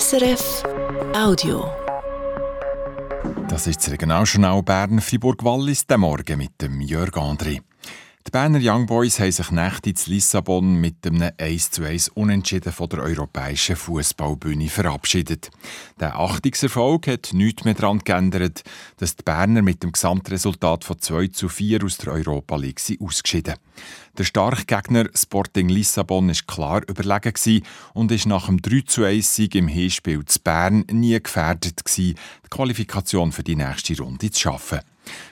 SRF Audio. Das ist das Regionaljournal Bern-Fribourg-Wallis, der Morgen mit dem Jörg André. Die Berner Young Boys haben sich nächtig in Lissabon mit einem 1:1 Unentschieden von der europäischen Fußballbühne verabschiedet. Der Achtungserfolg hat nichts mehr daran geändert, dass die Berner mit dem Gesamtresultat von 2 zu 4 aus der Europa League ausgeschieden Der starke Gegner Sporting Lissabon war klar überlegen und ist nach dem 3 zu 1 Sieg im Hinspiel zu Bern nie gefährdet gewesen, die Qualifikation für die nächste Runde zu schaffen.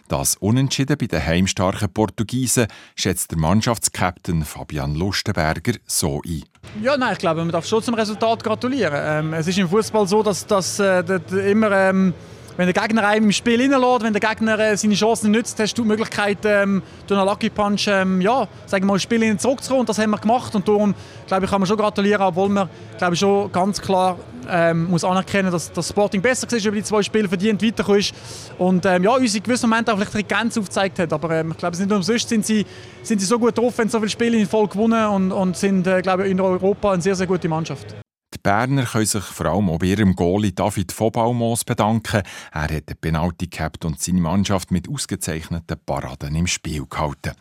Das Unentschieden bei den heimstarken Portugiesen schätzt der Mannschaftskapitän Fabian Lustenberger so ein. Ja, nein, ich glaube, man darf schon zum Resultat gratulieren. Ähm, es ist im Fußball so, dass, dass, äh, immer ähm, wenn der Gegner einem im Spiel reinlässt, wenn der Gegner äh, seine Chancen nützt, hast du die Möglichkeit, ähm, durch einen Lucky Punch ähm, ja, sagen wir mal, Spiel zurückzukommen. Das haben wir gemacht. Und darum glaube ich, kann man schon gratulieren, obwohl man glaube ich, schon ganz klar ähm, muss anerkennen, dass das Sporting besser war über die zwei Spiele, verdient weitergekommen ist. Und ähm, ja, uns in gewissen Momenten auch vielleicht die Grenze aufgezeigt hat. Aber ähm, ich glaube, nicht umsonst sind sie, sind sie so gut drauf, wenn so viele Spiele in Folge gewonnen und, und sind, äh, glaube ich, in Europa eine sehr, sehr gute Mannschaft. Berner können sich vor allem bei ihrem Goalie David Vobaumos bedanken. Er hat den Penalty gehabt und seine Mannschaft mit ausgezeichneten Paraden im Spiel gehalten.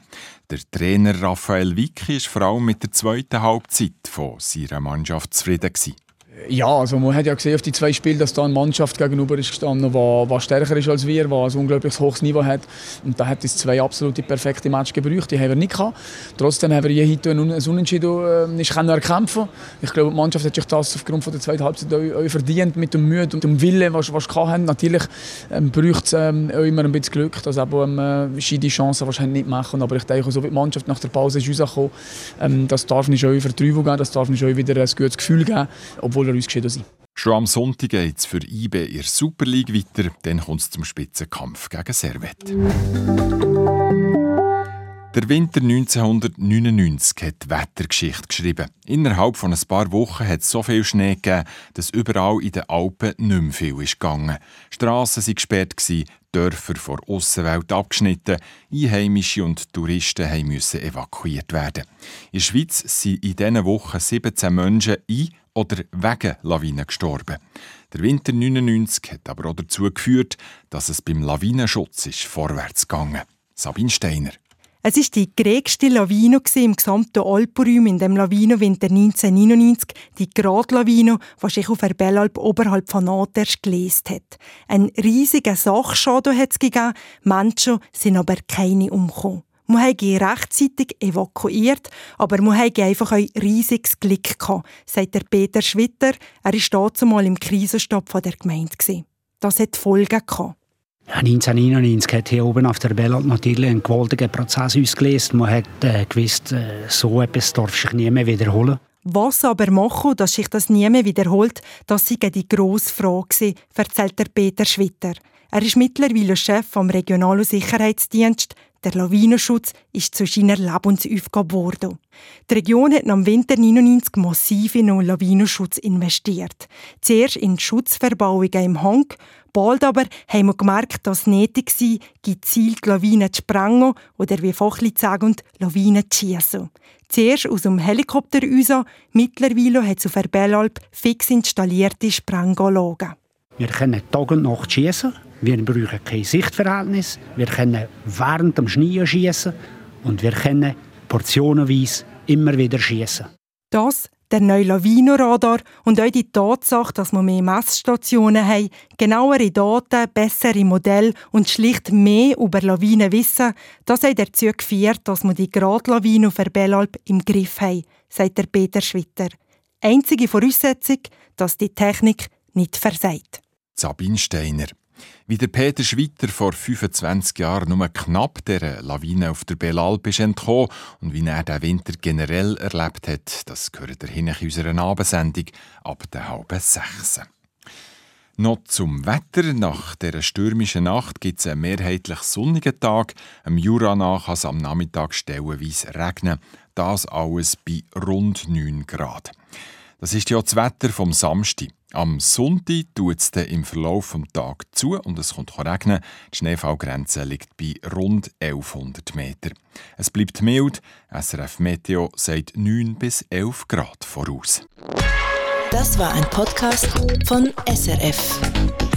Der Trainer Raphael Wicki war vor allem mit der zweiten Halbzeit von seiner Mannschaft zufrieden. Gewesen. Ja, also man hat ja gesehen auf die zwei Spiele, dass da eine Mannschaft gegenüber ist gestanden, die, stärker ist als wir, die ein unglaubliches hohes Niveau hat. Und da hat es zwei absolute perfekte Matches gebraucht, die haben wir nicht gehabt. Trotzdem haben wir hier heute ein Unentschieden äh, nicht erkämpfen Ich glaube, die Mannschaft hat sich das aufgrund von der zweiten Halbzeit auch, auch verdient, mit dem Mühe und dem Willen, was, sie haben. Natürlich ähm, braucht es ähm, auch immer ein bisschen Glück, dass eben ähm, die Chancen wahrscheinlich nicht machen. Aber ich denke, so wie die Mannschaft nach der Pause ist rausgekommen, ähm, das darf nicht schon über Vertreibung geben, das darf nicht schon wieder ein gutes Gefühl geben, obwohl er uns geschieden sind. Schon am Sonntag geht es für IB in der Super League weiter, dann kommt es zum Spitzenkampf gegen Servet. Der Winter 1999 hat die Wettergeschichte geschrieben. Innerhalb von ein paar Wochen hat es so viel Schnee gegeben, dass überall in den Alpen nicht mehr viel ist gegangen. Strassen waren gesperrt, Dörfer vor Aussenwelt abgeschnitten, Einheimische und Touristen mussten evakuiert werden. In der Schweiz sind in diesen Wochen 17 Menschen ein- oder wegen Lawinen gestorben. Der Winter 99 hat aber auch dazu geführt, dass es beim Lawinenschutz ist vorwärts gegangen. Sabine Steiner. Es war die grägste Lawine im gesamten Alpenraum in dem Lawinenwinter 1999, die Gradlawine, die sich auf der Bellalp oberhalb von Natersch gelesen hat. Ein riesiger Sachschaden hat es gegeben, Menschen sind aber keine umgekommen. Man hat rechtzeitig evakuiert, aber man hat einfach ein riesiges Glück gehabt, sagt der Peter Schwitter. Er war dazu im Krisenstab der Gemeinde. Das hat Folgen gehabt. 1999 hat hier oben auf der Bellot natürlich einen gewaltigen Prozess ausgelöst. Man hat äh, gewusst, äh, so etwas darf sich nie mehr wiederholen. Was aber machen, dass sich das nie mehr wiederholt, das sei die grosse Frage, erzählt der Peter Schwitter. Er ist mittlerweile Chef vom Regionalen Sicherheitsdienst. Der Lawinenschutz ist zu seiner Lebensaufgabe geworden. Die Region hat im Winter 99 massiv in den Lawinenschutz investiert. Zuerst in Schutzverbauungen im Hang, bald aber haben wir gemerkt, dass es nötig war, gezielt Lawinen zu sprengen oder wie Fachleute sagen, Lawinen zu schiessen. Zuerst aus dem Helikopter raus, mittlerweile hat es auf der Bellalp fix installierte Sprenganlagen. Wir können Tag und Nacht schießen. Wir brauchen kein Sichtverhältnis. Wir können während dem Schnee schießen und wir können portionenweise immer wieder schießen. Das der neue Lawinenradar und auch die Tatsache, dass wir mehr Messstationen haben, genauere Daten, bessere Modelle und schlicht mehr über Lawinen wissen, das hat dazu geführt, dass wir die Gradlawine auf der Bellalp im Griff haben, sagt der Peter Schwitter. Einzige Voraussetzung, dass die Technik nicht versagt. Sabine Steiner. Wie der Peter Schwitter vor 25 Jahren nur knapp der Lawine auf der Belalp ist entkommen und wie er den Winter generell erlebt hat, das gehört hin in unserer Abendsendung ab der halben sechs. Noch zum Wetter. Nach der stürmischen Nacht gibt es einen mehrheitlich sonnigen Tag. Am Jura nach kann es am Nachmittag stellenweise regnen. Das alles bei rund 9 Grad. Das ist ja das Wetter vom Samstag. Am Sonntag tut es im Verlauf des Tages zu und es kommt regnen. Die Schneefallgrenze liegt bei rund 1100 Meter. Es bleibt mild. SRF Meteo sagt 9 bis 11 Grad voraus. Das war ein Podcast von SRF.